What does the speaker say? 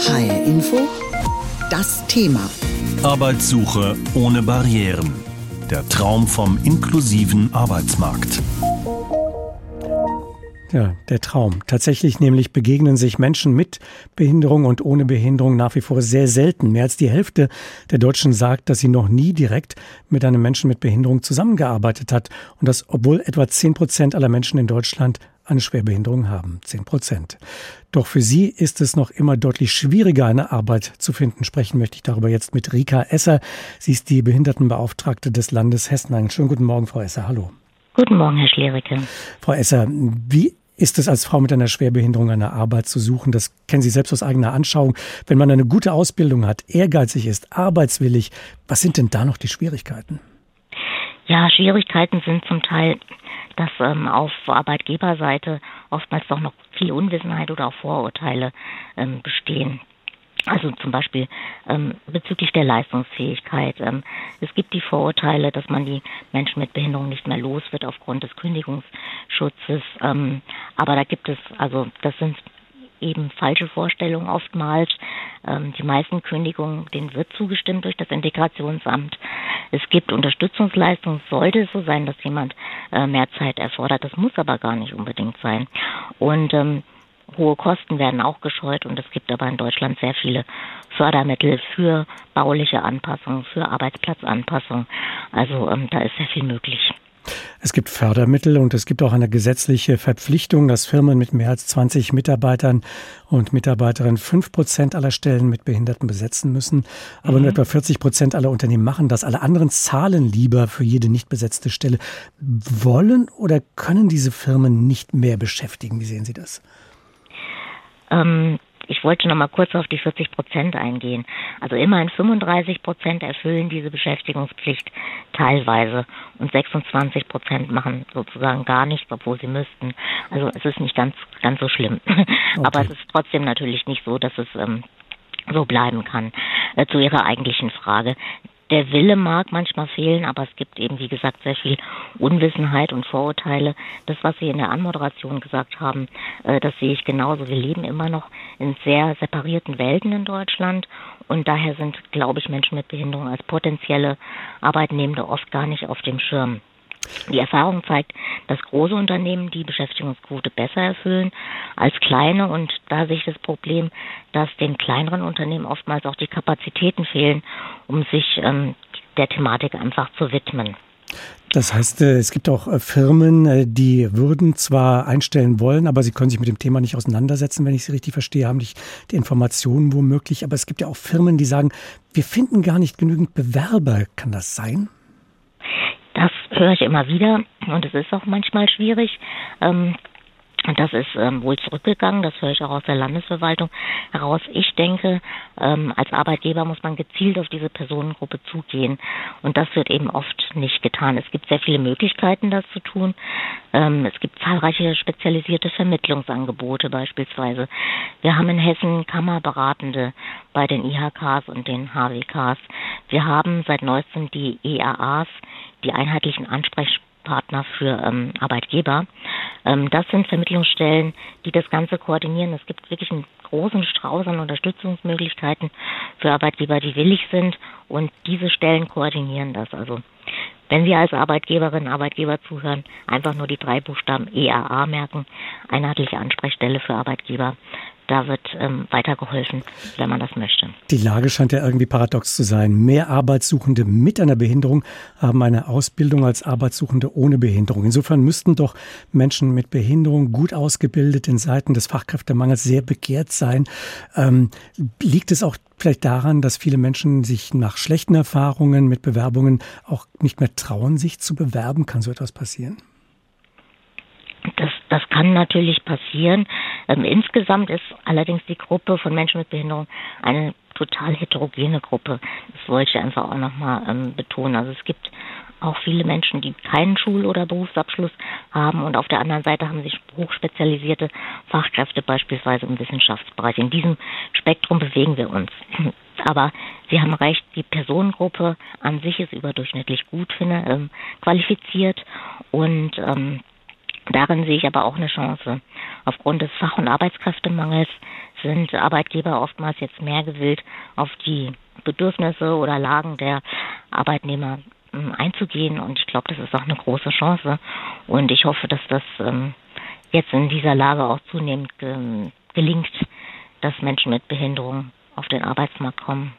HR Info, das Thema. Arbeitssuche ohne Barrieren. Der Traum vom inklusiven Arbeitsmarkt. Ja, der Traum. Tatsächlich nämlich begegnen sich Menschen mit Behinderung und ohne Behinderung nach wie vor sehr selten. Mehr als die Hälfte der Deutschen sagt, dass sie noch nie direkt mit einem Menschen mit Behinderung zusammengearbeitet hat. Und das, obwohl etwa zehn Prozent aller Menschen in Deutschland eine Schwerbehinderung haben. Zehn Prozent. Doch für sie ist es noch immer deutlich schwieriger, eine Arbeit zu finden. Sprechen möchte ich darüber jetzt mit Rika Esser. Sie ist die Behindertenbeauftragte des Landes Hessen. Einen schönen guten Morgen, Frau Esser. Hallo. Guten Morgen, Herr Schlericke. Frau Esser, wie ist es als Frau mit einer Schwerbehinderung eine Arbeit zu suchen? Das kennen Sie selbst aus eigener Anschauung. Wenn man eine gute Ausbildung hat, ehrgeizig ist, arbeitswillig, was sind denn da noch die Schwierigkeiten? Ja, Schwierigkeiten sind zum Teil, dass ähm, auf Arbeitgeberseite oftmals doch noch viel Unwissenheit oder auch Vorurteile ähm, bestehen. Also zum Beispiel ähm, bezüglich der Leistungsfähigkeit. Ähm, es gibt die Vorurteile, dass man die Menschen mit Behinderung nicht mehr los wird aufgrund des Kündigungsschutzes. Ähm, aber da gibt es, also das sind eben falsche Vorstellungen oftmals. Ähm, die meisten Kündigungen, denen wird zugestimmt durch das Integrationsamt. Es gibt Unterstützungsleistungen. Sollte es so sein, dass jemand äh, mehr Zeit erfordert, das muss aber gar nicht unbedingt sein. Und ähm, Hohe Kosten werden auch gescheut und es gibt aber in Deutschland sehr viele Fördermittel für bauliche Anpassungen, für Arbeitsplatzanpassungen. Also ähm, da ist sehr viel möglich. Es gibt Fördermittel und es gibt auch eine gesetzliche Verpflichtung, dass Firmen mit mehr als 20 Mitarbeitern und Mitarbeiterinnen fünf Prozent aller Stellen mit Behinderten besetzen müssen. Aber mhm. nur etwa 40 Prozent aller Unternehmen machen das. Alle anderen zahlen lieber für jede nicht besetzte Stelle. Wollen oder können diese Firmen nicht mehr beschäftigen? Wie sehen Sie das? Ähm, ich wollte noch mal kurz auf die 40 Prozent eingehen. Also immerhin 35 Prozent erfüllen diese Beschäftigungspflicht teilweise und 26 Prozent machen sozusagen gar nichts, obwohl sie müssten. Also es ist nicht ganz ganz so schlimm. Okay. Aber es ist trotzdem natürlich nicht so, dass es ähm, so bleiben kann. Äh, zu Ihrer eigentlichen Frage der Wille mag manchmal fehlen, aber es gibt eben, wie gesagt, sehr viel Unwissenheit und Vorurteile. Das, was Sie in der Anmoderation gesagt haben, äh, das sehe ich genauso. Wir leben immer noch in sehr separierten Welten in Deutschland und daher sind, glaube ich, Menschen mit Behinderung als potenzielle Arbeitnehmende oft gar nicht auf dem Schirm. Die Erfahrung zeigt, dass große Unternehmen die Beschäftigungsquote besser erfüllen als kleine und da sehe ich das Problem, dass den kleineren Unternehmen oftmals auch die Kapazitäten fehlen, um sich ähm, der Thematik einfach zu widmen. Das heißt, äh, es gibt auch äh, Firmen, äh, die würden zwar einstellen wollen, aber sie können sich mit dem Thema nicht auseinandersetzen, wenn ich Sie richtig verstehe, haben nicht die Informationen womöglich. Aber es gibt ja auch Firmen, die sagen, wir finden gar nicht genügend Bewerber. Kann das sein? Das höre ich immer wieder und es ist auch manchmal schwierig. Ähm, und das ist ähm, wohl zurückgegangen, das höre ich auch aus der Landesverwaltung heraus. Ich denke, ähm, als Arbeitgeber muss man gezielt auf diese Personengruppe zugehen. Und das wird eben oft nicht getan. Es gibt sehr viele Möglichkeiten, das zu tun. Ähm, es gibt zahlreiche spezialisierte Vermittlungsangebote beispielsweise. Wir haben in Hessen Kammerberatende bei den IHKs und den HWKs. Wir haben seit neuestem die EAAs, die einheitlichen Ansprechpartner für ähm, Arbeitgeber. Ähm, das sind Vermittlungsstellen, die das Ganze koordinieren. Es gibt wirklich einen großen Strauß an Unterstützungsmöglichkeiten für Arbeitgeber, die willig sind und diese Stellen koordinieren das. Also wenn wir als Arbeitgeberinnen und Arbeitgeber zuhören, einfach nur die drei Buchstaben EAA merken, einheitliche Ansprechstelle für Arbeitgeber, da wird ähm, weitergeholfen, wenn man das möchte. Die Lage scheint ja irgendwie paradox zu sein. Mehr Arbeitssuchende mit einer Behinderung haben eine Ausbildung als Arbeitssuchende ohne Behinderung. Insofern müssten doch Menschen mit Behinderung gut ausgebildet in Seiten des Fachkräftemangels sehr begehrt sein. Ähm, liegt es auch vielleicht daran, dass viele Menschen sich nach schlechten Erfahrungen mit Bewerbungen auch nicht mehr trauen, sich zu bewerben? Kann so etwas passieren? Das, das kann natürlich passieren. Ähm, insgesamt ist allerdings die Gruppe von Menschen mit Behinderung eine total heterogene Gruppe. Das wollte ich einfach auch nochmal ähm, betonen. Also es gibt auch viele Menschen, die keinen Schul- oder Berufsabschluss haben und auf der anderen Seite haben sich hochspezialisierte Fachkräfte beispielsweise im Wissenschaftsbereich. In diesem Spektrum bewegen wir uns. Aber Sie haben recht, die Personengruppe an sich ist überdurchschnittlich gut finde, ähm, qualifiziert und ähm, Darin sehe ich aber auch eine Chance. Aufgrund des Fach- und Arbeitskräftemangels sind Arbeitgeber oftmals jetzt mehr gewillt, auf die Bedürfnisse oder Lagen der Arbeitnehmer ähm, einzugehen. Und ich glaube, das ist auch eine große Chance. Und ich hoffe, dass das ähm, jetzt in dieser Lage auch zunehmend gelingt, dass Menschen mit Behinderung auf den Arbeitsmarkt kommen.